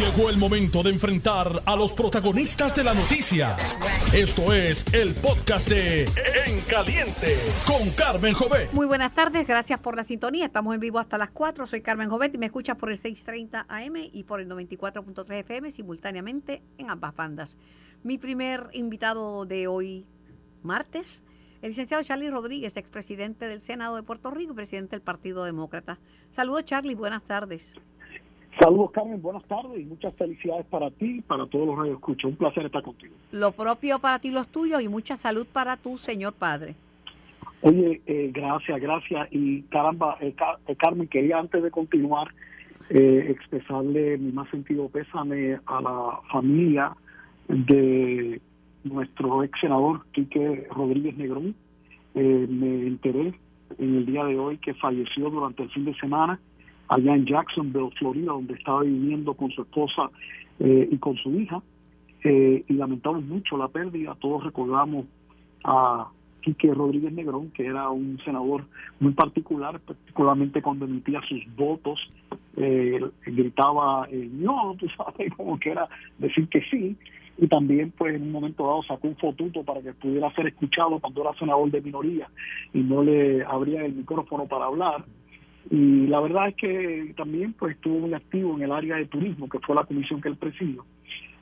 Llegó el momento de enfrentar a los protagonistas de la noticia. Esto es el podcast de En Caliente con Carmen Jovet. Muy buenas tardes, gracias por la sintonía. Estamos en vivo hasta las 4. Soy Carmen Jovet y me escuchas por el 630 AM y por el 94.3 FM simultáneamente en ambas bandas. Mi primer invitado de hoy, martes, el licenciado Charlie Rodríguez, expresidente del Senado de Puerto Rico y presidente del Partido Demócrata. Saludos, Charlie, buenas tardes. Saludos, Carmen, buenas tardes y muchas felicidades para ti y para todos los radioescuchos. Un placer estar contigo. Lo propio para ti, los tuyos y mucha salud para tu señor padre. Oye, eh, gracias, gracias. Y caramba, eh, eh, Carmen, quería antes de continuar expresarle mi más sentido pésame a la familia de nuestro ex senador Quique Rodríguez Negrón. me enteré en el día de hoy que falleció durante el fin de semana allá en Jacksonville, Florida, donde estaba viviendo con su esposa eh, y con su hija. Eh, y lamentamos mucho la pérdida. Todos recordamos a Quique Rodríguez Negrón, que era un senador muy particular, particularmente cuando emitía sus votos, eh, gritaba no, tú sabes, como que era decir que sí, y también pues en un momento dado sacó un fotuto para que pudiera ser escuchado cuando era senador de minoría y no le abría el micrófono para hablar y la verdad es que también pues estuvo muy activo en el área de turismo, que fue la comisión que él presidió.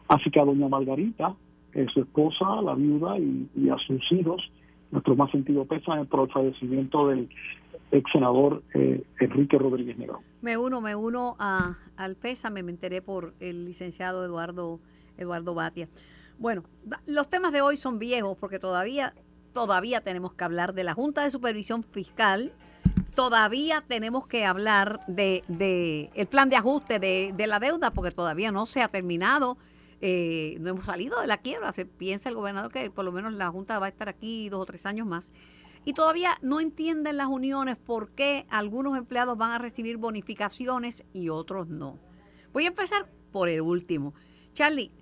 Así que a doña Margarita, eh, su esposa, la viuda y, a sus hijos, nuestro más sentido pésame por el fallecimiento del ex senador eh, Enrique Rodríguez Negro. Me uno, me uno a, al pésame, me enteré por el licenciado Eduardo, Eduardo Batia. Bueno, los temas de hoy son viejos porque todavía, todavía tenemos que hablar de la Junta de Supervisión Fiscal todavía tenemos que hablar de, el plan de ajuste de, la deuda porque todavía no se ha terminado. Eh, no hemos salido de la quiebra. Se piensa el gobernador que por lo menos la Junta va a estar aquí dos o tres años más. Y todavía no entienden las uniones por qué algunos empleados van a recibir bonificaciones y otros no. Voy a empezar por el último. Charlie,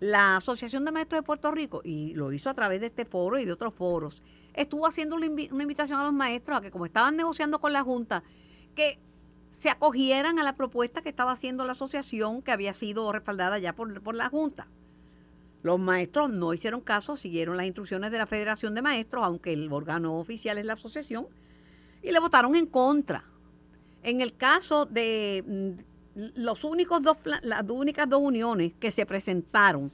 la Asociación de Maestros de Puerto Rico, y lo hizo a través de este foro y de otros foros, estuvo haciendo una, invitación a los maestros a que como estaban negociando con la Junta, que se acogieran a la propuesta que estaba haciendo la asociación que había sido respaldada ya por, por la Junta. Los maestros no hicieron caso, siguieron las instrucciones de la Federación de Maestros, aunque el órgano oficial es la asociación, y le votaron en contra. En el caso de mm, los únicos dos, las únicas dos uniones que se presentaron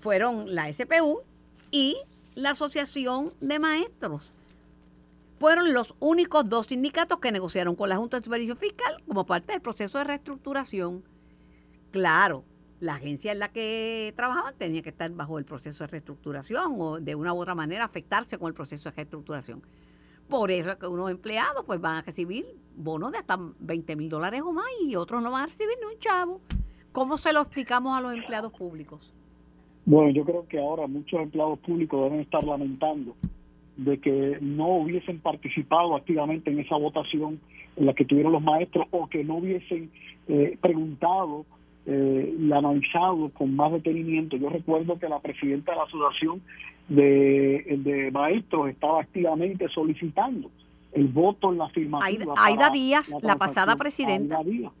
fueron la SPU y la Asociación de Maestros. Fueron los únicos dos sindicatos que negociaron con la Junta de Supervisión Fiscal como parte del proceso de reestructuración. Claro, la agencia en la que trabajaban tenía que estar bajo el proceso de reestructuración o de una u otra manera afectarse con el proceso de reestructuración. Por eso es que unos empleados pues van a recibir bonos de hasta 20 mil dólares o más y otros no van a recibir ni un chavo. ¿Cómo se lo explicamos a los empleados públicos? Bueno, yo creo que ahora muchos empleados públicos deben estar lamentando de que no hubiesen participado activamente en esa votación en la que tuvieron los maestros o que no hubiesen eh, preguntado eh, y analizado con más detenimiento. Yo recuerdo que la presidenta de la asociación de, de maestros estaba activamente solicitando el voto en la afirmativa. Aida, Díaz, la, pasada presidenta. Aida Díaz.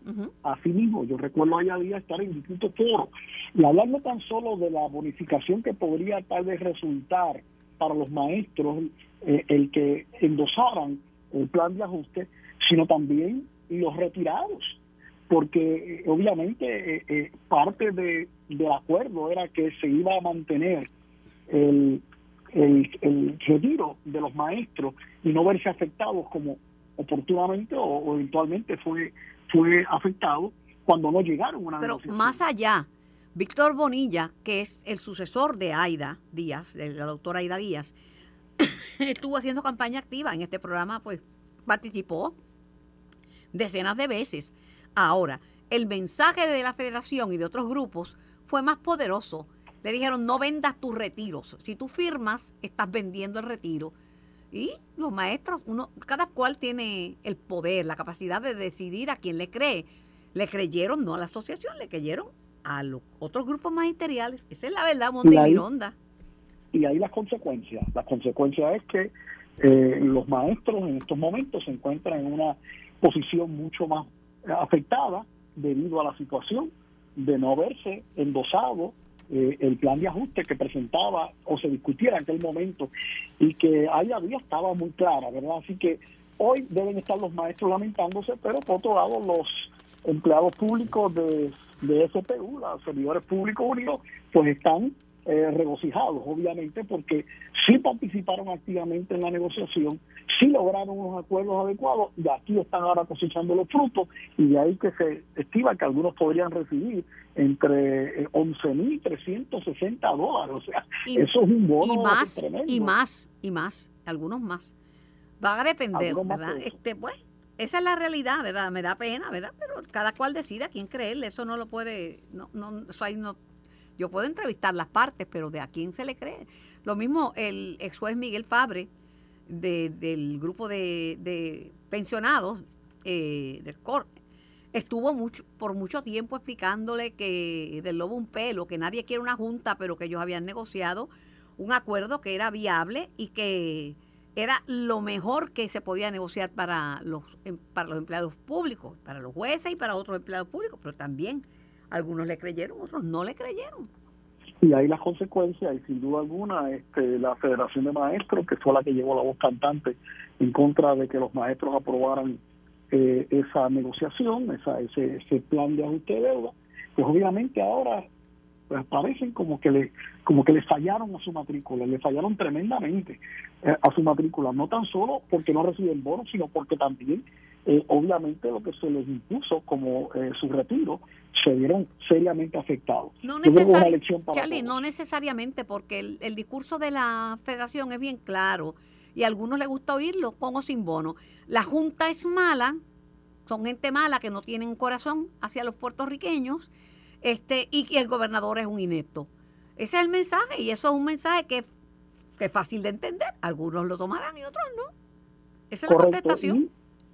Así mismo, yo recuerdo a Aida Díaz estar en distintos foros y hablando tan solo de la bonificación que podría tal vez resultar para los maestros eh, el que endosaran el plan de ajuste, sino también los retirados, porque eh, obviamente eh, parte de, del acuerdo era que se iba a mantener el el, retiro de los maestros y no verse afectados como oportunamente o, eventualmente fue fue afectado cuando no llegaron a una Pero más allá, Víctor Bonilla, que es el sucesor de Aida Díaz, de la doctora Aida Díaz, estuvo haciendo campaña activa en este programa, pues participó decenas de veces. Ahora, el mensaje de la federación y de otros grupos fue más poderoso le dijeron, no vendas tus retiros. Si tú firmas, estás vendiendo el retiro. Y los maestros, uno, cada cual tiene el poder, la capacidad de decidir a quién le cree. Le creyeron no a la asociación, le creyeron a los otros grupos magisteriales. Esa es la verdad, Monte y, Mironda. Y ahí las consecuencias. La consecuencia es que eh, los maestros en estos momentos se encuentran en una posición mucho más afectada debido a la situación de no haberse endosado eh, el plan de ajuste que presentaba o se discutiera en aquel momento y que ahí había estaba muy clara, ¿verdad? Así que hoy deben estar los maestros lamentándose, pero por otro lado los empleados públicos de, de SPU, los servidores públicos unidos, pues están eh, regocijados, obviamente, porque sí participaron activamente en la negociación, sí lograron unos acuerdos adecuados y aquí están ahora cosechando los frutos y de ahí que se estima que algunos podrían recibir entre 11.360 eh, dólares. O sea, eso es un bono y más, Y más, y más, algunos más. Va a depender, ¿verdad? Este, pues, esa es la realidad, ¿verdad? Me da pena, ¿verdad? Pero cada cual decide a quién creerle, eso no lo puede, no, no, eso ahí no yo puedo entrevistar las partes, pero ¿de a quién se le cree? Lo mismo el ex juez Miguel Fabre, del grupo de, pensionados eh, del COR, estuvo mucho, por mucho tiempo explicándole que del lobo un pelo, que nadie quiere una junta, pero que ellos habían negociado un acuerdo que era viable y que era lo mejor que se podía negociar para los, em, para los empleados públicos, para los jueces y para otros empleados públicos, pero también algunos le creyeron, otros no le creyeron. Y ahí las consecuencias, y sin duda alguna, este, la Federación de Maestros, que fue la que llevó la voz cantante en contra de que los maestros aprobaran eh, esa negociación, esa, ese, ese plan de ajuste de deuda, pues obviamente ahora pues parecen como que le como que le fallaron a su matrícula, le fallaron tremendamente eh, a su matrícula, no tan solo porque no reciben bonos, sino porque también eh, obviamente lo que se les impuso como eh, su retiro se vieron seriamente afectados. No, no necesariamente, porque el, el, discurso de la federación es bien claro y a algunos les gusta oírlo con o sin bono. La Junta es mala, son gente mala que no tienen corazón hacia los puertorriqueños este, y que el gobernador es un inepto. Ese es el mensaje y eso es un mensaje que, es fácil de entender. Algunos lo tomarán y otros no. Esa es la contestación.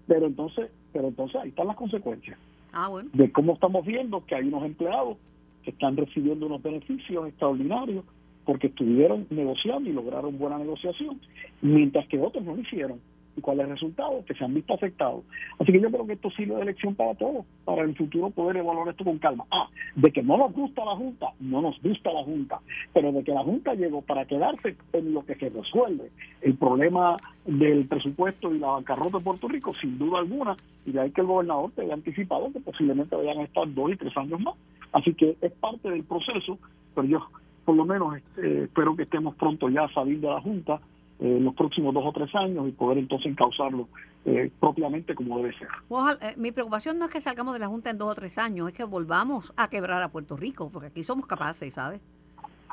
Pero entonces, pero entonces ahí están las consecuencias. Ah, bueno. De cómo estamos viendo que hay unos empleados que están recibiendo unos beneficios extraordinarios porque estuvieron negociando y lograron buena negociación, mientras que otros no lo hicieron y cuál es el resultado, que se han visto afectados. Así que yo creo que esto sirve de elección para todos, para el futuro poder evaluar esto con calma. Ah, de que no nos gusta la Junta, no nos gusta la Junta, pero de que la Junta llegó para quedarse en lo que se resuelve el problema del presupuesto y la bancarrota de Puerto Rico, sin duda alguna, y de ahí que el gobernador te haya anticipado que posiblemente vayan a estar dos y tres años más. Así que es parte del proceso, pero yo por lo menos este, espero que estemos pronto ya saliendo de la Junta en los próximos dos o tres años y poder entonces encauzarlo eh, propiamente como debe ser. Eh, mi preocupación no es que salgamos de la Junta en dos o tres años, es que volvamos a quebrar a Puerto Rico, porque aquí somos capaces, ¿sabes?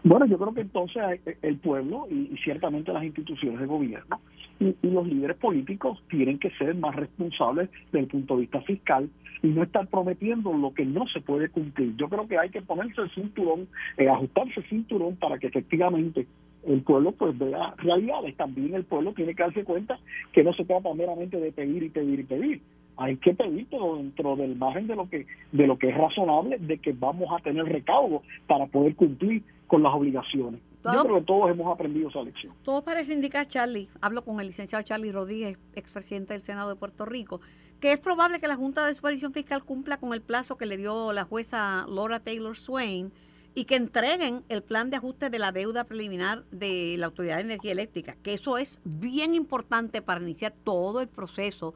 Bueno, yo creo que entonces eh, el pueblo y, ciertamente las instituciones de gobierno y, y, los líderes políticos tienen que ser más responsables desde el punto de vista fiscal y no estar prometiendo lo que no se puede cumplir. Yo creo que hay que ponerse el cinturón, ajustarse el cinturón para que efectivamente el pueblo pues vea realidades. También el pueblo tiene que darse cuenta que no se trata meramente de pedir y pedir y pedir. Hay que pedir, pero dentro del margen de lo que de lo que es razonable, de que vamos a tener recaudo para poder cumplir con las obligaciones. Yo creo que todos hemos aprendido esa lección. Todo parece indicar, Charlie, hablo con el licenciado Charlie Rodríguez, expresidente del Senado de Puerto Rico, que es probable que la Junta de Supervisión Fiscal cumpla con el plazo que le dio la jueza Laura Taylor Swain y que entreguen el plan de ajuste de la deuda preliminar de la Autoridad de Energía Eléctrica, que eso es bien importante para iniciar todo el proceso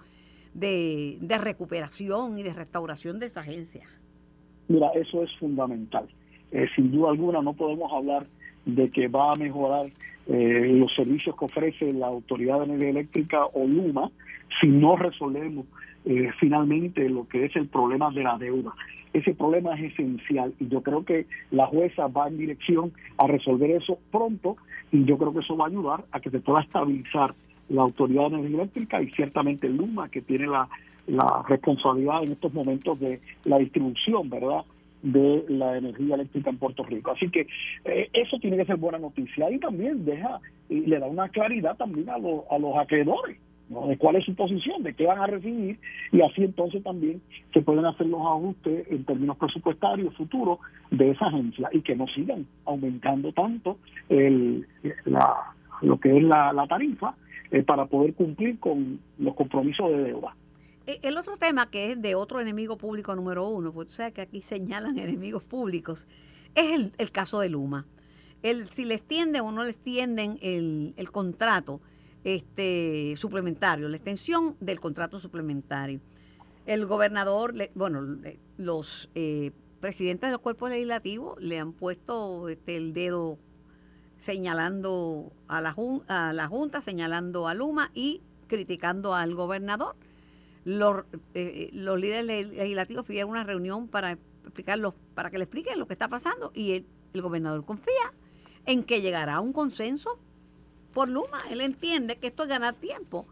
de, recuperación y de restauración de esa agencia. Mira, eso es fundamental. Eh, sin duda alguna no podemos hablar de que va a mejorar eh, los servicios que ofrece la Autoridad de Energía Eléctrica o LUMA si no resolvemos eh, finalmente lo que es el problema de la deuda. Ese problema es esencial y yo creo que la jueza va en dirección a resolver eso pronto y yo creo que eso va a ayudar a que se pueda estabilizar la Autoridad de Energía Eléctrica y ciertamente LUMA, que tiene la, responsabilidad en estos momentos de la distribución, ¿verdad?, de la energía eléctrica en Puerto Rico. Así que eh, eso tiene que ser buena noticia y también deja y le da una claridad también a, a los acreedores de cuál es su posición, de qué van a recibir, y así entonces también se pueden hacer los ajustes en términos presupuestarios futuros de esa agencia y que no sigan aumentando tanto el, la, lo que es la, tarifa eh, para poder cumplir con los compromisos de deuda. e, el otro tema que es de otro enemigo público número uno, porque tú sabes que aquí señalan enemigos públicos, es el, el caso de Luma. El, si les tienden o no les tienden el, el contrato este suplementario, la extensión del contrato suplementario. El gobernador, bueno, los eh, presidentes del cuerpo legislativo le han puesto este, el dedo señalando a la, Junta, señalando a Luma y criticando al gobernador. Los, eh, los líderes legislativos pidieron una reunión para explicarlo, para que le expliquen lo que está pasando y el, el gobernador confía en que llegará a un consenso por Luma. Él entiende que esto es ganar tiempo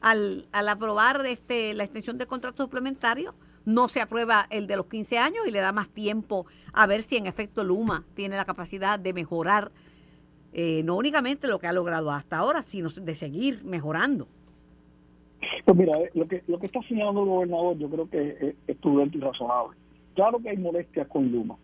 al, aprobar este, la extensión del contrato suplementario, no se aprueba el de los 15 años y le da más tiempo a ver si en efecto Luma tiene la capacidad de mejorar eh, no únicamente lo que ha logrado hasta ahora, sino de seguir mejorando. Pues mira, eh, lo que, lo que está señalando el gobernador yo creo que es, prudente y razonable. Claro que hay molestias con Luma,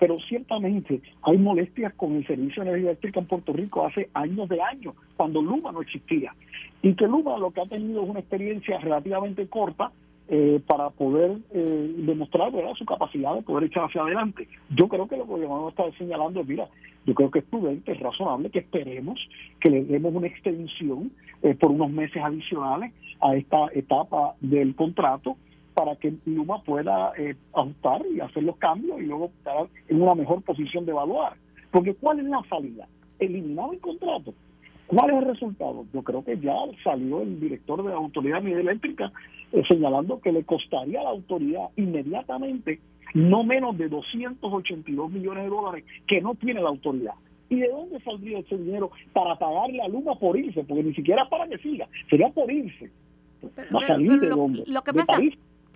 pero ciertamente hay molestias con el servicio de energía eléctrica en Puerto Rico hace años de años, cuando Luma no existía. Y que Luma lo que ha tenido es una experiencia relativamente corta eh, para poder eh, demostrar su capacidad de poder echar hacia adelante. Yo creo que lo que el gobernador está señalando es, mira, yo creo que es prudente, es razonable que esperemos que le demos una extensión eh, por unos meses adicionales a esta etapa del contrato para que Luma pueda eh, ajustar y hacer los cambios y luego estar en una mejor posición de evaluar. Porque ¿cuál es la salida? Eliminar el contrato. ¿Cuál es el resultado? Yo creo que ya salió el director de la Autoridad de Eléctrica eh, señalando que le costaría a la autoridad inmediatamente no menos de 282 millones de dólares que no tiene la autoridad. ¿Y de dónde saldría ese dinero para pagarle a Luma por irse? Porque ni siquiera para que siga, sería por irse. ¿Va a salir de dónde? Lo que pasa,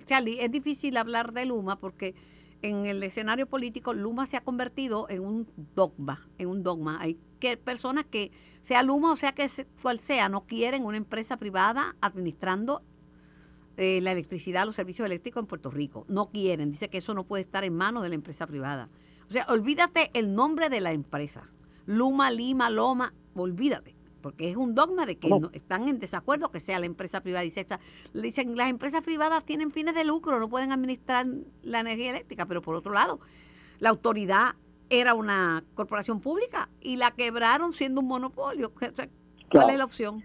Charlie, es difícil hablar de Luma porque en el escenario político Luma se ha convertido en un dogma, en un dogma. Hay que personas que sea Luma o sea que cual sea, no quieren una empresa privada administrando eh, la electricidad, los servicios eléctricos en Puerto Rico. No quieren, dice que eso no puede estar en manos de la empresa privada. O sea, olvídate el nombre de la empresa. Luma, Lima, Loma, olvídate porque es un dogma de que están en desacuerdo que sea la empresa privada. Dice, dicen, las empresas privadas tienen fines de lucro, no pueden administrar la energía eléctrica, pero por otro lado, la autoridad era una corporación pública y la quebraron siendo un monopolio. ¿Cuál es la opción?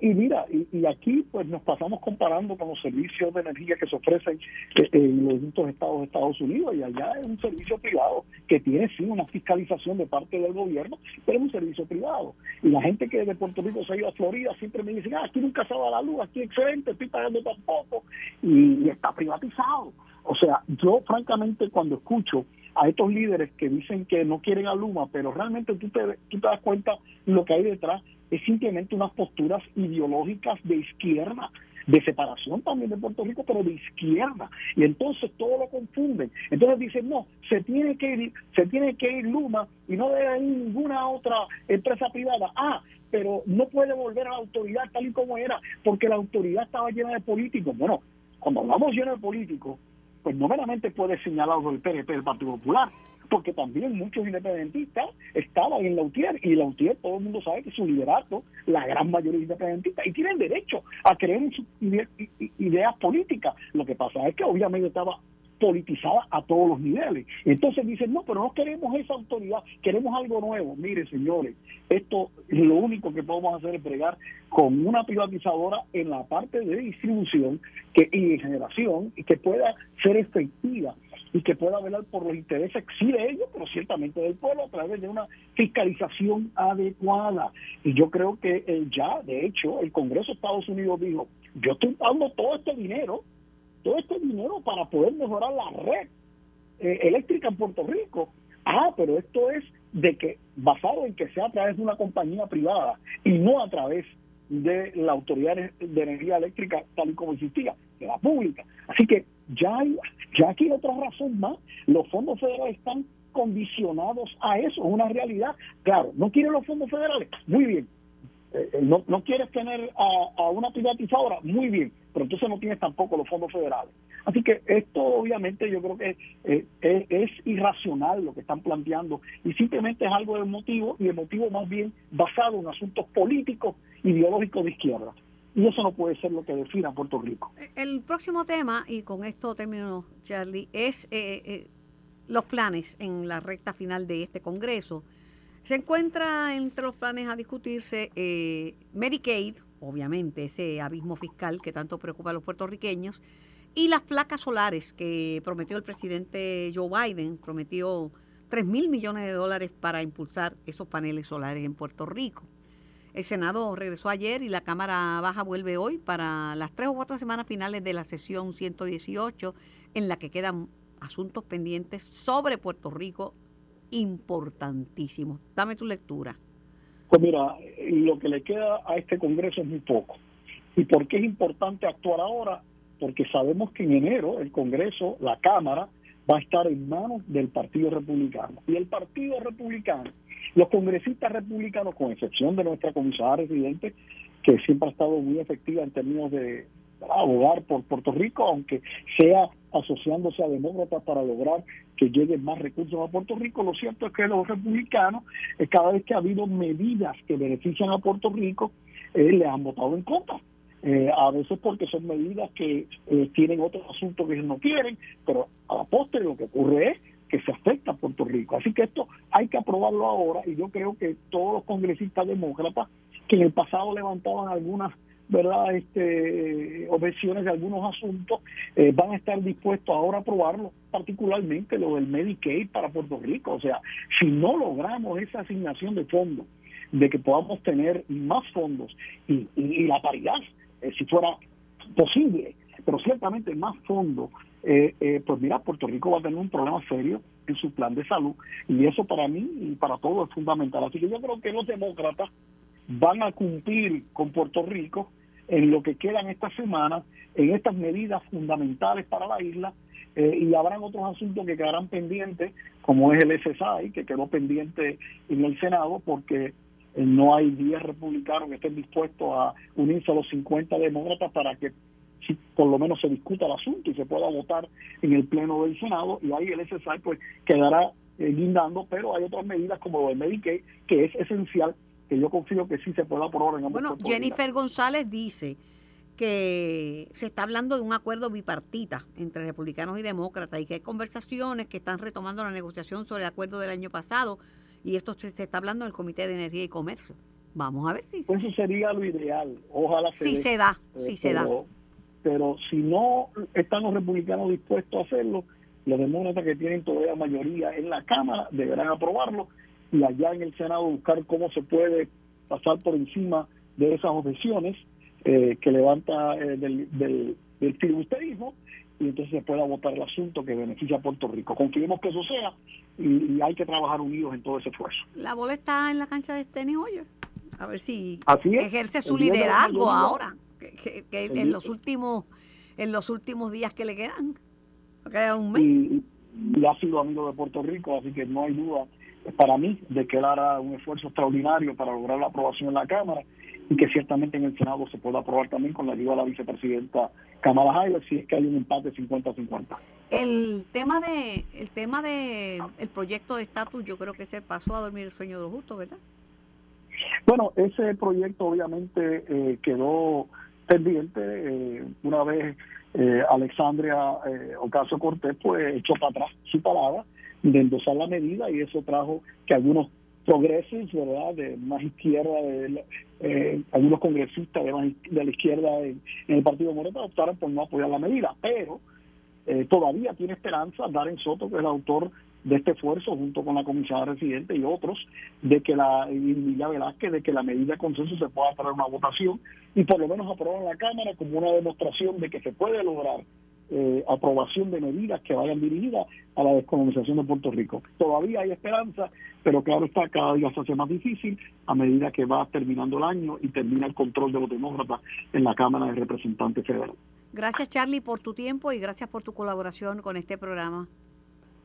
Y mira, y, aquí pues nos pasamos comparando con los servicios de energía que se ofrecen eh, en los distintos estados de Estados Unidos y allá es un servicio privado que tiene sí una fiscalización de parte del gobierno, pero es un servicio privado. Y la gente que de Puerto Rico se ha ido a Florida siempre me dice, ah, aquí nunca se va la luz, aquí excelente, estoy pagando tampoco y, y está privatizado. O sea, yo francamente cuando escucho a estos líderes que dicen que no quieren a Luma, pero realmente tú te, tú te das cuenta lo que hay detrás es simplemente unas posturas ideológicas de izquierda, de separación también de Puerto Rico, pero de izquierda. Y entonces todo lo confunden. Entonces dicen, no, se tiene que ir, se tiene que ir Luma y no debe ir ninguna otra empresa privada. Ah, pero no puede volver a la autoridad tal y como era, porque la autoridad estaba llena de políticos. Bueno, cuando hablamos lleno de políticos, pues no meramente puede señalar el PNP del Partido Popular, porque también muchos independentistas estaban en la UTIER y la UTIER todo el mundo sabe que su liderato, la gran mayoría de independentistas, y tienen derecho a creer en sus ideas políticas. Lo que pasa es que obviamente estaba politizada a todos los niveles. Entonces dicen, no, pero no queremos esa autoridad, queremos algo nuevo. Mire, señores, esto lo único que podemos hacer es bregar con una privatizadora en la parte de distribución que, y de generación y que pueda ser efectiva y que pueda velar por los intereses, sí de ellos, pero ciertamente del pueblo a través de una fiscalización adecuada. Y yo creo que eh, ya, de hecho, el Congreso de Estados Unidos dijo, yo estoy dando todo este dinero, todo este dinero para poder mejorar la red eh, eléctrica en Puerto Rico. Ah, pero esto es de que basado en que sea a través de una compañía privada y no a través de la autoridad de energía eléctrica tal y como existía, de la pública. Así que ya hay, ya aquí hay otra razón más. Los fondos federales están condicionados a eso, es una realidad. Claro, no quieren los fondos federales, muy bien. Eh, eh, no, no quieres tener a, a, una privatizadora, muy bien, pero entonces no tienes tampoco los fondos federales. Así que esto obviamente yo creo que eh, es, es, irracional lo que están planteando y simplemente es algo de motivo y de motivo más bien basado en asuntos políticos, ideológicos de izquierda. Y eso no puede ser lo que defina Puerto Rico. El próximo tema, y con esto termino, Charlie, es eh, eh, los planes en la recta final de este Congreso. Se encuentra entre los planes a discutirse eh, Medicaid, obviamente, ese abismo fiscal que tanto preocupa a los puertorriqueños, y las placas solares que prometió el presidente Joe Biden, prometió 3 mil millones de dólares para impulsar esos paneles solares en Puerto Rico. El Senado regresó ayer y la Cámara Baja vuelve hoy para las tres o cuatro semanas finales de la sesión 118, en la que quedan asuntos pendientes sobre Puerto Rico importantísimos. Dame tu lectura. Pues mira, lo que le queda a este Congreso es muy poco. ¿Y por qué es importante actuar ahora? Porque sabemos que en enero el Congreso, la Cámara, va a estar en manos del Partido Republicano. Y el Partido Republicano, los congresistas republicanos, con excepción de nuestra comisaria residente, que siempre ha estado muy efectiva en términos de abogar por Puerto Rico, aunque sea asociándose a demócratas para lograr que lleguen más recursos a Puerto Rico. Lo cierto es que los republicanos, eh, cada vez que ha habido medidas que benefician a Puerto Rico, eh, le han votado en contra. Eh, a veces porque son medidas que eh, tienen otros asuntos que ellos no quieren, pero a la postre lo que ocurre es que se afecta a Puerto Rico. Así que esto hay que aprobarlo ahora y yo creo que todos los congresistas demócratas que en el pasado levantaban algunas verdad este objeciones de algunos asuntos eh, van a estar dispuestos ahora a aprobarlo particularmente lo del Medicaid para Puerto Rico o sea si no logramos esa asignación de fondos de que podamos tener más fondos y, la paridad eh, si fuera posible, pero ciertamente más fondos, eh, eh, pues mira, Puerto Rico va a tener un problema serio en su plan de salud y eso para mí y para todos es fundamental. Así que yo creo que los demócratas van a cumplir con Puerto Rico en lo que quedan esta semana, en estas medidas fundamentales para la isla, y habrán otros asuntos que quedarán pendientes, como es el SSI, que quedó pendiente en el Senado, porque eh, no hay 10 republicanos que estén dispuestos a unirse a los 50 demócratas para que si por lo menos se discuta el asunto y se pueda votar en el pleno del Senado y ahí el SSI pues quedará eh, guindando, pero hay otras medidas como lo del Medicaid que es esencial que yo confío que sí se pueda aprobar en ambos Bueno, Jennifer González dice que se está hablando de un acuerdo bipartita entre republicanos y demócratas y que hay conversaciones que están retomando la negociación sobre el acuerdo del año pasado y esto se, está hablando en el Comité de Energía y Comercio. Vamos a ver si... Eso sería lo ideal, ojalá se Sí se da, sí se da. Pero si no están los republicanos dispuestos a hacerlo, los demócratas que tienen todavía mayoría en la Cámara deberán aprobarlo y allá en el Senado buscar cómo se puede pasar por encima de esas objeciones eh, que levanta eh, del, del, del filibusterismo y entonces se pueda votar el asunto que beneficia a Puerto Rico. Confiemos que eso sea y, hay que trabajar unidos en todo ese esfuerzo. La bola está en la cancha de Tenny Hoyer. A ver si ejerce su liderazgo ahora, que, en los últimos en los últimos días que le quedan. Queda un mes. Y, y, ha sido amigo de Puerto Rico, así que no hay duda para mí de que él hará un esfuerzo extraordinario para lograr la aprobación en la Cámara y que ciertamente en el Senado se pueda aprobar también con la ayuda de la vicepresidenta Kamala Harris si es que hay un empate 50-50. El tema de el tema de el proyecto de estatus yo creo que se pasó a dormir el sueño de los justos, ¿verdad? Bueno, ese proyecto obviamente eh, quedó pendiente eh, una vez eh, Alexandria eh, Ocasio Cortés pues echó para atrás su palabra de endosar la medida y eso trajo que algunos progresos, ¿verdad?, de más izquierda, de, eh, algunos congresistas de, de la izquierda en, el Partido Moreno optaron por no apoyar la medida, pero eh, todavía tiene esperanza Darren Soto, que es el autor de este esfuerzo, junto con la comisaria residente y otros, de que la, Velázquez, de que la medida de consenso se pueda traer una votación y por lo menos aprobar en la Cámara como una demostración de que se puede lograr eh, aprobación de medidas que vayan dirigidas a la descolonización de Puerto Rico. Todavía hay esperanza, pero claro está, cada día se hace más difícil a medida que va terminando el año y termina el control de los demócratas en la Cámara de Representantes Federal. Gracias Charlie por tu tiempo y gracias por tu colaboración con este programa.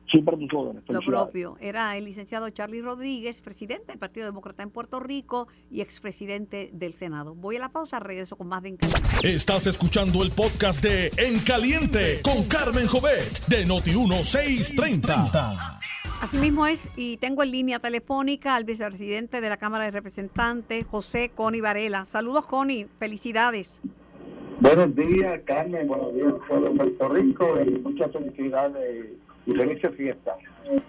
Siempre tus órdenes. Lo propio. Era el licenciado Charlie Rodríguez, presidente del Partido Demócrata en Puerto Rico y expresidente del Senado. Voy a la pausa, regreso con más de En Estás escuchando el podcast de En Caliente con Carmen Jovet de Noti 1630. Asimismo es, y tengo en línea telefónica al vicepresidente de la Cámara de Representantes, José Coni Varela. Saludos, Coni, felicidades. Buenos días, Carmen, buenos días, pueblo de Puerto Rico, y muchas felicidades y felices fiestas.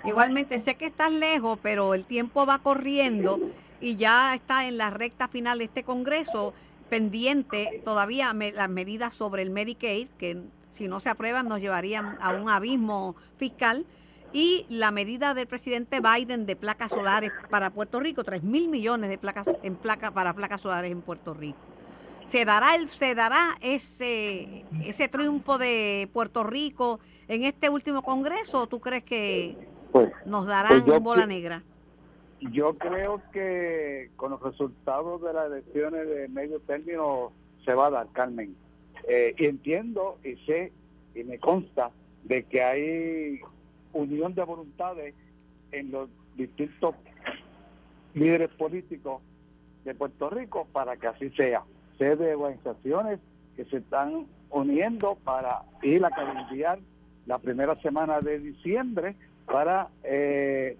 Igualmente, sé que estás lejos, pero el tiempo va corriendo y ya está en la recta final de este Congreso pendiente todavía las medidas sobre el Medicaid, que si no se aprueban nos llevarían a un abismo fiscal, y la medida del presidente Biden de placas solares para Puerto Rico, 3 mil millones de placas en placa para placas solares en Puerto Rico. ¿Se dará, el, se dará ese, ese triunfo de Puerto Rico en este último Congreso o tú crees que pues, nos darán pues bola negra? Yo creo que con los resultados de las elecciones de medio término se va a dar, Carmen. Eh, y entiendo y sé y me consta de que hay unión de voluntades en los distintos líderes políticos de Puerto Rico para que así sea. Sé de organizaciones que se están uniendo para ir a cabildear la primera semana de diciembre para eh,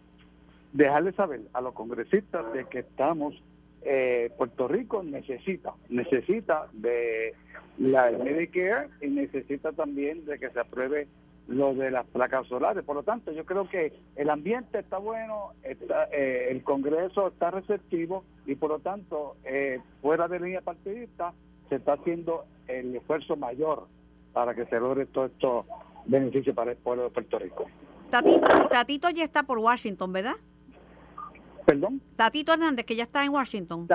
dejarle saber a los congresistas de que estamos, eh, Puerto Rico necesita, necesita de la Medicare y necesita también de que se apruebe lo de las placas solares. Por lo tanto, yo creo que el ambiente está bueno, está, eh, el Congreso está receptivo y por lo tanto, eh, fuera de línea partidista, se está haciendo el esfuerzo mayor para que se logre todo esto beneficio para el pueblo de Puerto Rico. Tatito, Tatito ya está por Washington, ¿verdad? ¿Perdón? Tatito Hernández, que ya está en Washington.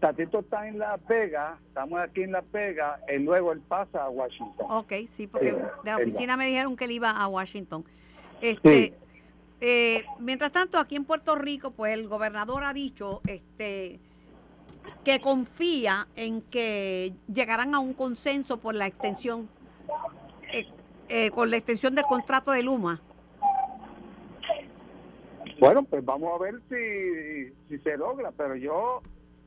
Tatito está en La Vega, estamos aquí en La Vega, y luego él pasa a Washington. Ok, sí, porque de la oficina me dijeron que él iba a Washington. Este, eh, mientras tanto, aquí en Puerto Rico, pues el gobernador ha dicho este, que confía en que llegarán a un consenso por la extensión, eh, con la extensión del contrato de Luma. Bueno, pues vamos a ver si, si se logra, pero yo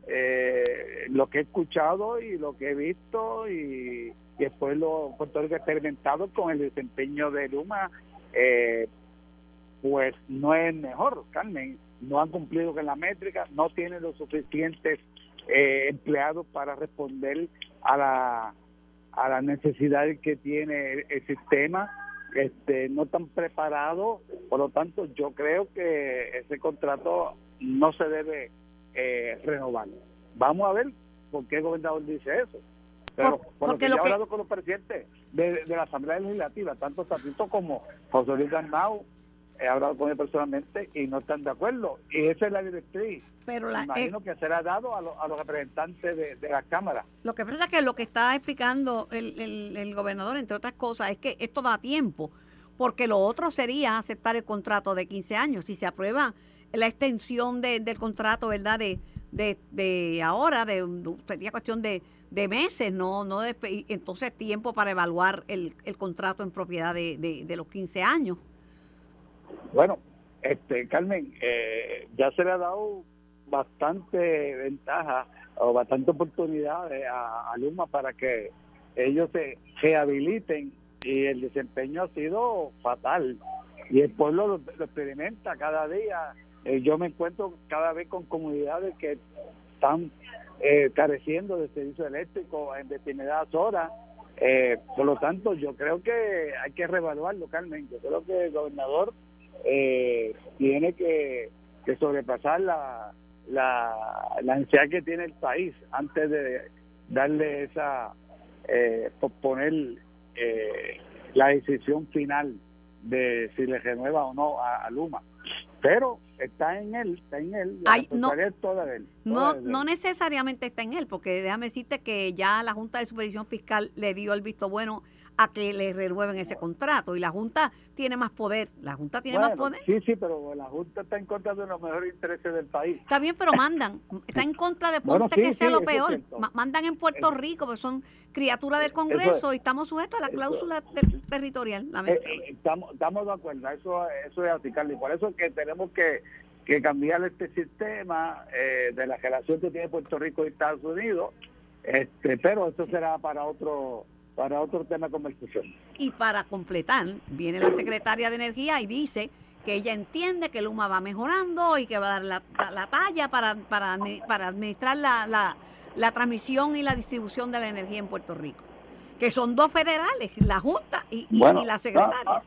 eh, lo que he escuchado y lo que he visto y, y el pueblo Puerto Rico experimentado con el desempeño de Luma, eh, pues no es mejor, Carmen. No han cumplido con la métrica, no tienen los suficientes eh, empleados para responder a la, a la necesidad que tiene el sistema este, no están preparados, por lo tanto yo creo que ese contrato no se debe eh, renovar. Vamos a ver por qué el gobernador dice eso. Pero por, lo que yo he hablado con los presidentes de, la Asamblea Legislativa, tanto Tatito como José Luis Garnau, he hablado con él personalmente y no están de acuerdo. Y esa es la directriz. Pero la, imagino eh, que será dado a, a los representantes de, de, la Cámara. Lo que pasa es que lo que está explicando el, el, gobernador, entre otras cosas, es que esto da tiempo, porque lo otro sería aceptar el contrato de 15 años. Si se aprueba la extensión de, del contrato, ¿verdad? De, de, de ahora, de, sería cuestión de, de meses, no, no entonces tiempo para evaluar el, el contrato en propiedad de, de, los 15 años. Bueno, este Carmen, eh, ya se le ha dado bastante ventaja o bastante oportunidad a, a, Luma para que ellos se rehabiliten y el desempeño ha sido fatal y el pueblo lo, experimenta cada día. Eh, yo me encuentro cada vez con comunidades que están eh, careciendo de servicio eléctrico en determinadas horas. por lo tanto, yo creo que hay que reevaluarlo, Carmen. Yo creo que el gobernador eh, tiene que, sobrepasar la, la, la, ansiedad que tiene el país antes de darle esa, eh, posponer eh, la decisión final de si le renueva o no a, Luma. Pero está en él, está en él, no, no, no necesariamente está en él, porque déjame decirte que ya la Junta de Supervisión Fiscal le dio el visto bueno a que le renueven ese contrato. Y la Junta tiene más poder. La Junta tiene más poder. Sí, sí, pero la Junta está en contra de los mejores intereses del país. Está bien, pero mandan. Está en contra de ponte que sea lo peor. mandan en Puerto Rico, porque son criaturas del Congreso y estamos sujetos a la cláusula territorial. Eh, eh, estamos, estamos de acuerdo. Eso, eso es así, Y por eso es que tenemos que que cambiar este sistema eh, de la relación que tiene Puerto Rico y Estados Unidos, este, pero eso será para otro para otro tema de conversación. Y para completar, viene la secretaria de Energía y dice que ella entiende que Luma va mejorando y que va a dar la, la talla para, para, para administrar la, la, la, transmisión y la distribución de la energía en Puerto Rico. Que son dos federales, la Junta y, la secretaria.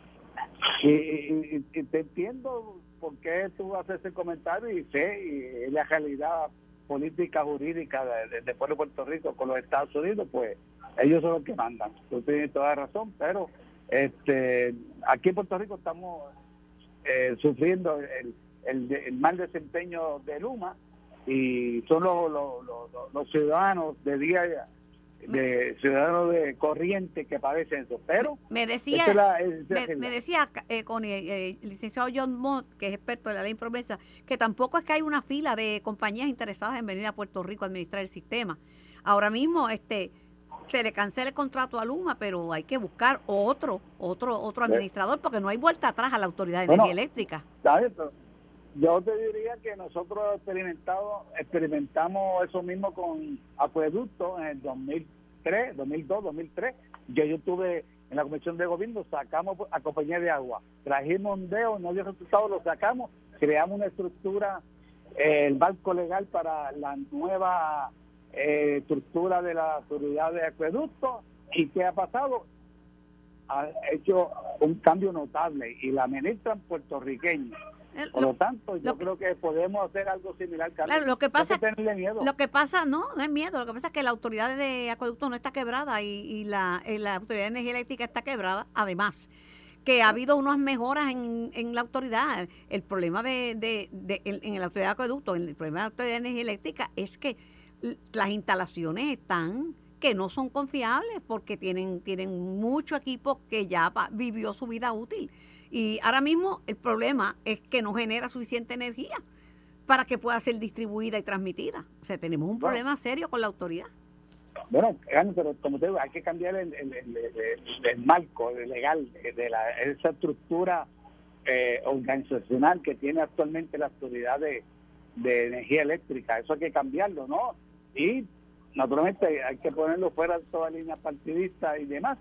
y, te entiendo por qué tú haces ese comentario y sé, y la realidad política jurídica del de, pueblo de Puerto Rico con los Estados Unidos, pues ellos son los que mandan. Tú tienes toda razón, pero este aquí en Puerto Rico estamos eh, sufriendo el, el, mal desempeño de Luma y son los, los, ciudadanos de día de ciudadanos de corriente que padecen eso. Pero me decía me, decía eh, con el, eh, licenciado John Mott que es experto en la ley promesa que tampoco es que hay una fila de compañías interesadas en venir a Puerto Rico a administrar el sistema. Ahora mismo este se le cancela el contrato a Luma, pero hay que buscar otro, otro, otro administrador, porque no hay vuelta atrás a la Autoridad de Energía Eléctrica. Yo te diría que nosotros experimentado, experimentamos eso mismo con acueductos en el 2003, 2002, 2003. Yo, yo estuve en la Comisión de Gobierno, sacamos a compañía de agua, trajimos un dedo, no dio resultado, lo sacamos, creamos una estructura, eh, el banco legal para la nueva eh, estructura de la autoridad de acueducto y qué ha pasado ha hecho un cambio notable y la administran puertorriqueños eh, por lo, tanto yo creo que podemos hacer algo similar claro, lo que pasa lo que pasa no no es miedo. Lo que pasa es que la autoridad de acueducto no está quebrada y, la, eh, la autoridad de energía eléctrica está quebrada además que ha habido unas mejoras en, en la autoridad. El problema de, de, de en, la autoridad de acueducto, el problema de la autoridad de energía eléctrica es que las instalaciones están que no son confiables porque tienen, tienen mucho equipo que ya vivió su vida útil. Y ahora mismo el problema es que no genera suficiente energía para que pueda ser distribuida y transmitida. O sea, tenemos un problema serio con la autoridad. Bueno, pero como te digo, hay que cambiar el, marco legal de la, esa estructura eh, organizacional que tiene actualmente la autoridad de, de energía eléctrica. Eso hay que cambiarlo, ¿no? Y naturalmente hay que ponerlo fuera de toda línea partidista y demás.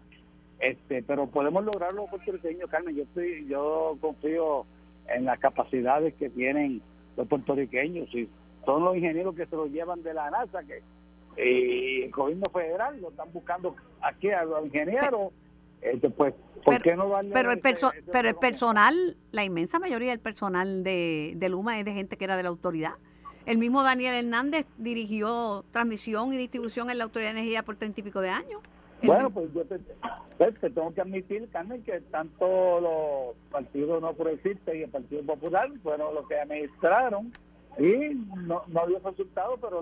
Este pero podemos lograrlo puertorriqueños Carmen. Yo estoy yo confío en las capacidades que tienen los puertorriqueños y son los ingenieros que se los llevan de la NASA que y el gobierno federal lo están buscando aquí a los ingenieros. Este, pues ¿por qué no pero el pero el personal la inmensa mayoría del personal de, de Luma es de gente que era de la autoridad el mismo Daniel Hernández dirigió transmisión y distribución en la Autoridad de Energía por treinta y pico de años. Bueno, pues yo pues, te, tengo que admitir, Carmen, que tanto los partidos no progresistas y el Partido Popular fueron los que administraron y no, no dio resultado, pero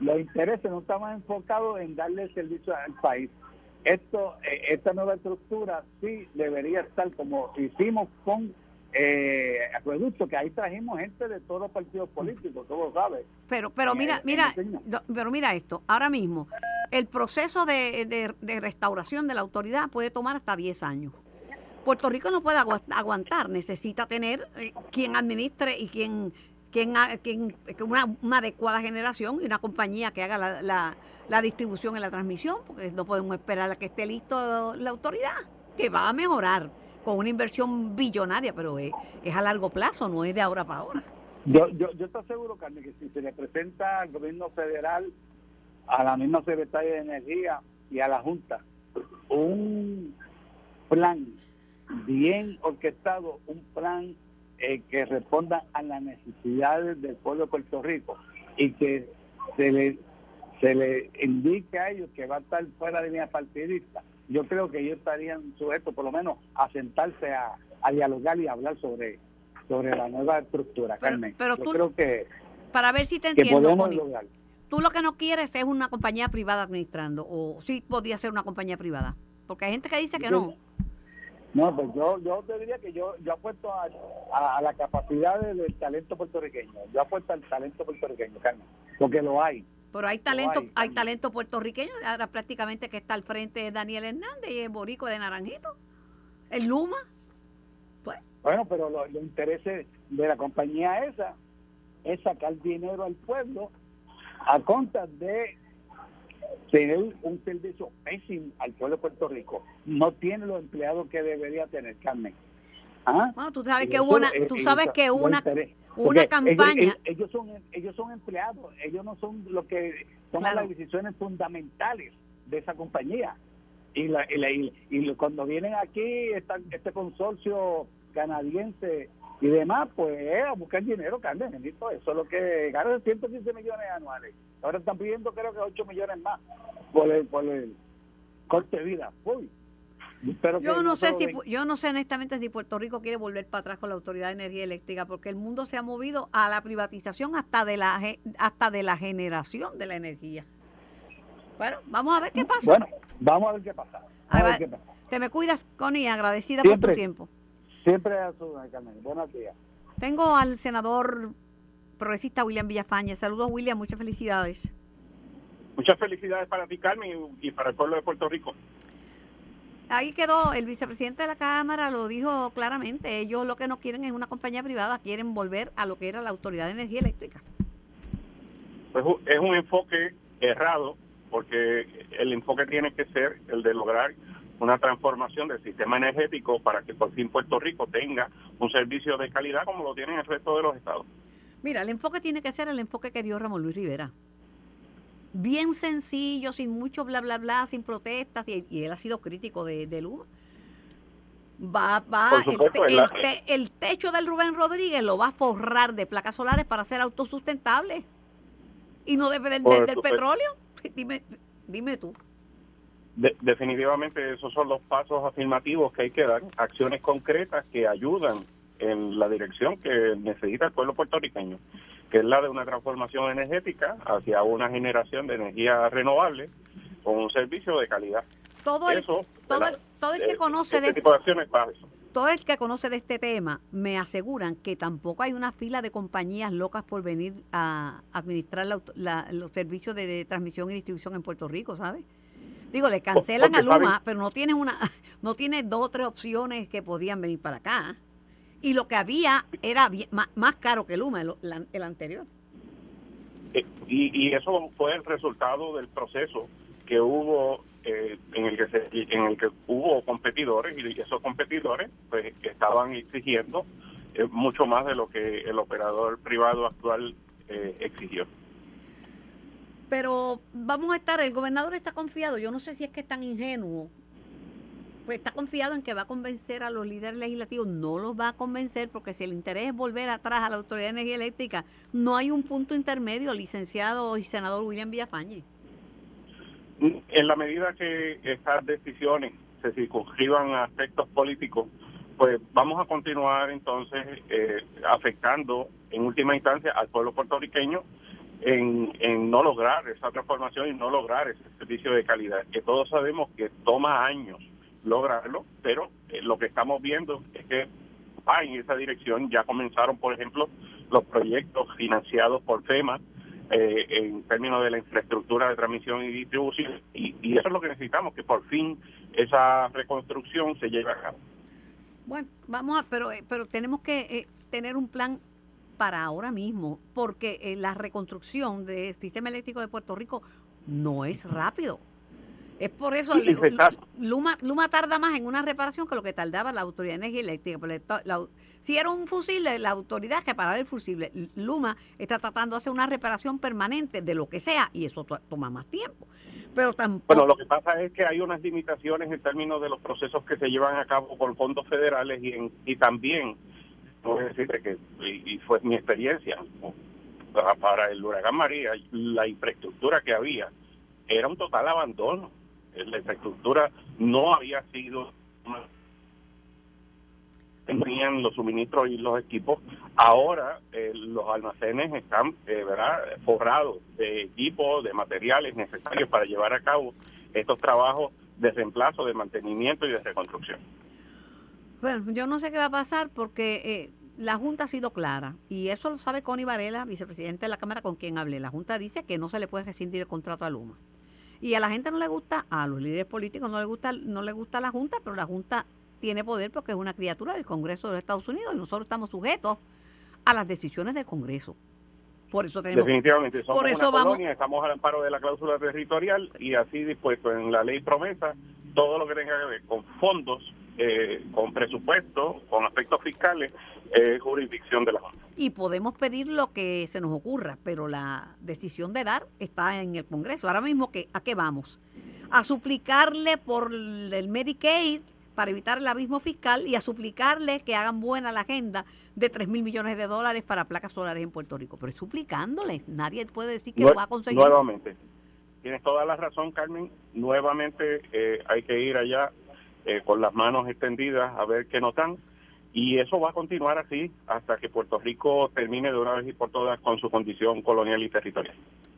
los intereses no estaban enfocados en darle servicio al país. Esto, eh, esta nueva estructura sí debería estar como hicimos con eh, acueducto que ahí trajimos gente de todos los partidos políticos, todo lo sabes. Pero, pero mira, mira, pero mira esto, ahora mismo, el proceso de, restauración de la autoridad puede tomar hasta 10 años. Puerto Rico no puede aguantar, necesita tener eh, quien administre y quien, quien, quien una, una, adecuada generación y una compañía que haga la, la, la distribución y la transmisión, porque no podemos esperar a que esté listo la autoridad, que va a mejorar con una inversión billonaria, pero es, a largo plazo, no es de ahora para ahora. Yo, yo, yo estoy seguro, Carmen, que si se le presenta al gobierno federal, a la misma Secretaría de Energía y a la Junta, un plan bien orquestado, un plan eh, que responda a las necesidades del pueblo de Puerto Rico y que se le, se le indique a ellos que va a estar fuera de línea partidista, yo creo que ellos estarían sujetos por lo menos a sentarse a, dialogar y hablar sobre, sobre la nueva estructura, Carmen. Pero yo tú, creo que, para ver si te entiendo, tú lo que no quieres es una compañía privada administrando, o sí podía ser una compañía privada, porque hay gente que dice que no. No, pues yo, yo te diría que yo, yo apuesto a, a, la capacidad del talento puertorriqueño, yo apuesto al talento puertorriqueño, Carmen, porque lo hay pero hay talento, hay, talento puertorriqueño, ahora prácticamente que está al frente de Daniel Hernández y es Borico de Naranjito, el Luma. Pues. Bueno, pero los lo intereses de la compañía esa es sacar dinero al pueblo a conta de tener un servicio pésimo al pueblo de Puerto Rico. No tiene los empleados que debería tener, Carmen. ¿Ah? Bueno, tú sabes que hubo una, tú sabes que una, una campaña. Ellos, son, ellos son empleados, ellos no son los que toman Claro. las decisiones fundamentales de esa compañía. Y, la, y, la- y- y cuando vienen aquí, esta- este consorcio canadiense y demás, pues eh, a buscar dinero, Carmen, eso es lo que ganan 115 millones anuales. Ahora están pidiendo creo que 8 millones más por el, por el corte de vida. Uy, espero Yo no sé si yo no sé honestamente si Puerto Rico quiere volver para atrás con la Autoridad de Energía Eléctrica porque el mundo se ha movido a la privatización hasta de la hasta de la generación de la energía. Bueno, vamos a ver qué pasa. Bueno, vamos a ver qué pasa. Vamos a ver Agra- qué pasa. Te me cuidas, Connie, agradecida por tu tiempo. Siempre a su Carmen. Buenos días. Tengo al senador progresista William Villafañe. Saludos, William, muchas felicidades. Muchas felicidades para ti, Carmen, y para el pueblo de Puerto Rico. Ahí quedó, el vicepresidente de la Cámara lo dijo claramente, ellos lo que no quieren es una compañía privada, quieren volver a lo que era la Autoridad de Energía Eléctrica. Pues es un enfoque errado, porque el enfoque tiene que ser el de lograr una transformación del sistema energético para que por fin Puerto Rico tenga un servicio de calidad como lo tienen el resto de los estados. Mira, el enfoque tiene que ser el enfoque que dio Ramón Luis Rivera. Bien sencillo, sin mucho bla, bla, bla, sin protestas, y, y él ha sido crítico de, de Luma. Va, va, el, te- techo del Rubén Rodríguez lo va a forrar de placas solares para ser autosustentable y no depender del, petróleo. Dime, dime tú. De- definitivamente esos son los pasos afirmativos que hay que dar, acciones concretas que ayudan en la dirección que necesita el pueblo puertorriqueño, que es la de una transformación energética hacia una generación de energía renovable con un servicio de calidad. Todo el, Eso, todo el, todo el que Eh, conoce este de tipo de acciones para eso. todo el que conoce de este tema me aseguran que tampoco hay una fila de compañías locas por venir a administrar la los servicios de, de transmisión y distribución en Puerto Rico, ¿sabes? Digo, le cancelan a porque saben- Luma, pero no tiene una, no tiene dos o tres opciones que podían venir para acá. Y lo que había era más, caro que Luma, el, la- el anterior. Eh, Y, y eso fue el resultado del proceso que hubo eh, en el que se, en el que hubo competidores y esos competidores pues estaban exigiendo eh, mucho más de lo que el operador privado actual eh, exigió. Pero vamos a estar, el gobernador está confiado, yo no sé si es que es tan ingenuo, pues está confiado en que va a convencer a los líderes legislativos, no los va a convencer porque si el interés es volver atrás a la Autoridad de Energía Eléctrica, no hay un punto intermedio, licenciado y senador William Villafañe. En la medida que estas decisiones se circunscriban a aspectos políticos, pues vamos a continuar entonces eh, afectando en última instancia al pueblo puertorriqueño en, en no lograr esa transformación y no lograr ese servicio de calidad, que todos sabemos que toma años lograrlo, pero eh, lo que estamos viendo es que va en esa dirección. Ya comenzaron, por ejemplo, los proyectos financiados por FEMA eh, en términos de la infraestructura de transmisión y distribución, y, eso es lo que necesitamos, que por fin esa reconstrucción se lleve a cabo. Bueno, vamos a, pero, eh, pero tenemos que eh, tener un plan para ahora mismo, porque la reconstrucción del sistema eléctrico de Puerto Rico no es rápido. Es por eso Sí. Luma, Luma tarda más en una reparación que lo que tardaba la Autoridad de Energía Eléctrica. Pero la- la- si era un fusible, la autoridad que paraba el fusible. Luma está tratando de hacer una reparación permanente de lo que sea y eso to- toma más tiempo. Pero tampoco... Bueno, lo que pasa es que hay unas limitaciones en términos de los procesos que se llevan a cabo por fondos federales y, en- y también, voy a decirte que, y, y fue mi experiencia, para el huracán María, la infraestructura que había era un total abandono. La infraestructura no había sido tenían los suministros y los equipos. Ahora eh, los almacenes están eh, ¿verdad? forrados de equipos, de materiales necesarios para llevar a cabo estos trabajos de reemplazo, de mantenimiento y de reconstrucción. Bueno, yo no sé qué va a pasar porque eh, la Junta ha sido clara y eso lo sabe Connie Varela, vicepresidente de la Cámara con quien hablé. La Junta dice que no se le puede rescindir el contrato a Luma. Y a la gente no le gusta, a los líderes políticos no le gusta, no le gusta la Junta, pero la Junta tiene poder porque es una criatura del Congreso de los Estados Unidos y nosotros estamos sujetos a las decisiones del Congreso. Por eso tenemos Definitivamente, somos por eso una vamos- colonia, estamos al amparo de la cláusula territorial y así dispuesto en la ley promesa todo lo que tenga que ver con fondos eh, con presupuesto, con aspectos fiscales, es jurisdicción de la Junta. Y podemos pedir lo que se nos ocurra, pero la decisión de dar está en el Congreso. Ahora mismo, que ¿a qué vamos? A suplicarle por el Medicaid para evitar el abismo fiscal y a suplicarle que hagan buena la agenda de 3 mil millones de dólares para placas solares en Puerto Rico. Pero es suplicándole, nadie puede decir que lo va a conseguir. Nuevamente, tienes toda la razón, Carmen. Nuevamente eh, hay que ir allá eh, con las manos extendidas a ver qué notan. Y eso va a continuar así hasta que Puerto Rico termine de una vez y por todas con su condición colonial y territorial.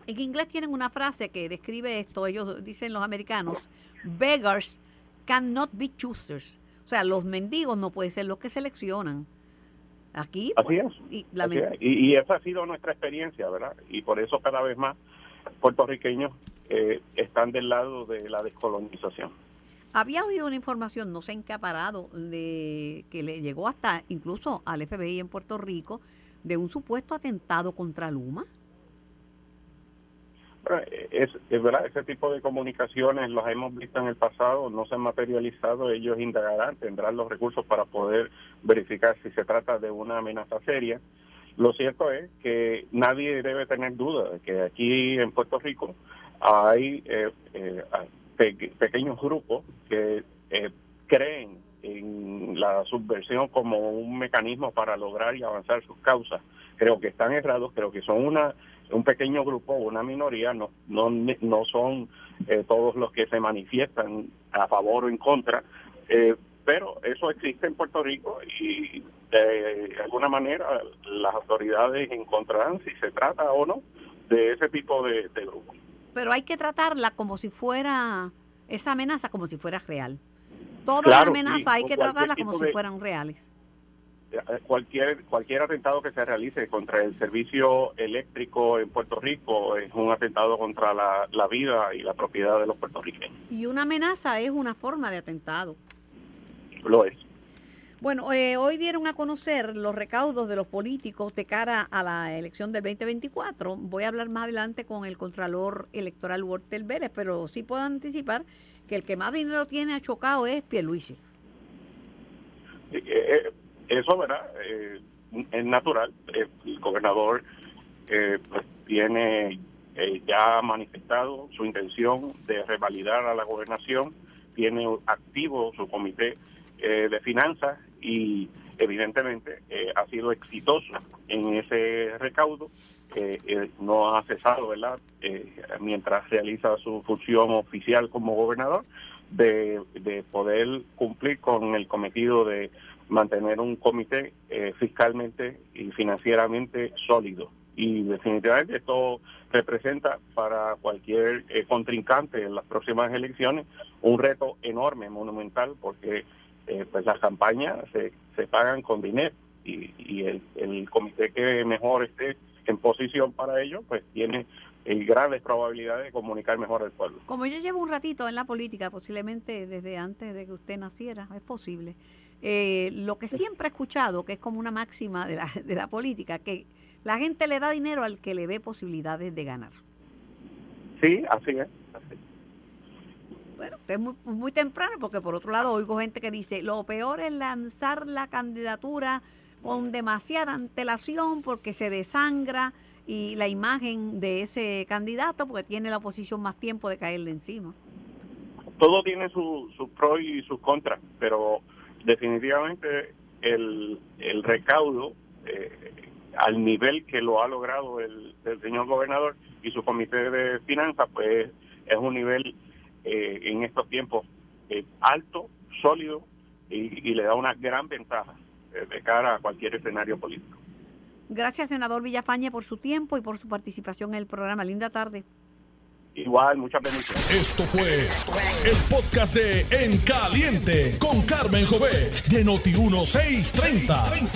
En inglés tienen una frase que describe esto, ellos dicen los americanos, beggars cannot be choosers. O sea, los mendigos no pueden ser los que seleccionan. Aquí, así pues, es. Y, Y, esa ha sido nuestra experiencia, ¿verdad? Y por eso cada vez más puertorriqueños eh, están del lado de la descolonización. Había oído una información, no sé en qué ha parado, de, que le llegó hasta incluso al FBI en Puerto Rico, de un supuesto atentado contra Luma. Es, es, verdad, ese tipo de comunicaciones los hemos visto en el pasado, no se han materializado, ellos indagarán, tendrán los recursos para poder verificar si se trata de una amenaza seria. Lo cierto es que nadie debe tener duda de que aquí en Puerto Rico hay eh, eh, pequeños grupos que eh, creen en la subversión como un mecanismo para lograr y avanzar sus causas. Creo que están errados, creo que son una un pequeño grupo, una minoría, no no no son eh, todos los que se manifiestan a favor o en contra, eh, pero eso existe en Puerto Rico y de alguna manera las autoridades encontrarán si se trata o no de ese tipo de, de grupos pero hay que tratarla como si fuera esa amenaza como si fuera real. Todas las amenazas hay que tratarlas como si fueran reales. Eh, cualquier cualquier atentado que se realice contra el servicio eléctrico en Puerto Rico es un atentado contra la, la vida y la propiedad de los puertorriqueños. Y una amenaza es una forma de atentado. Lo es. Bueno, eh, hoy dieron a conocer los recaudos de los políticos de cara a la elección del 2024. Voy a hablar más adelante con el Contralor Electoral Walter Vélez, pero sí puedo anticipar que el que más dinero tiene achocado es Pierluisi. Eh, eh, eso, ¿verdad? es natural. El gobernador pues, tiene ya manifestado su intención de revalidar a la gobernación, tiene activo su comité de finanzas y evidentemente eh, ha sido exitoso en ese recaudo, eh, no ha cesado, ¿verdad?, eh, mientras realiza su función oficial como gobernador, de, de poder cumplir con el cometido de mantener un comité fiscalmente y financieramente sólido. Y definitivamente esto representa para cualquier contrincante en las próximas elecciones un reto enorme, monumental, porque eh, pues las campañas se, se pagan con dinero y, y el, el comité que mejor esté en posición para ello, pues tiene eh, grandes probabilidades de comunicar mejor al pueblo. Como yo llevo un ratito en la política, posiblemente desde antes de que usted naciera, es posible. Eh, lo que siempre he escuchado, que es como una máxima de la, de la política, que la gente le da dinero al que le ve posibilidades de ganar. Sí, así es. Bueno, es muy, temprano porque por otro lado oigo gente que dice, lo peor es lanzar la candidatura con demasiada antelación porque se desangra y la imagen de ese candidato porque tiene la oposición más tiempo de caerle encima. Todo tiene sus su pros y sus contras, pero definitivamente el, el recaudo eh, al nivel que lo ha logrado el, el señor gobernador y su comité de finanzas, pues es un nivel eh, en estos tiempos eh, alto, sólido y, le da una gran ventaja eh, de cara a cualquier escenario político. Gracias, senador Villafañe, por su tiempo y por su participación en el programa. Linda tarde. Igual, muchas bendiciones. Esto fue el podcast de En Caliente con Carmen Jovet de Noti1630.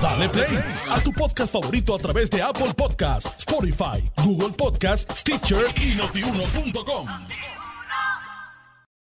Dale play a tu podcast favorito a través de Apple Podcasts, Spotify, Google Podcasts, Stitcher y notiuno.com.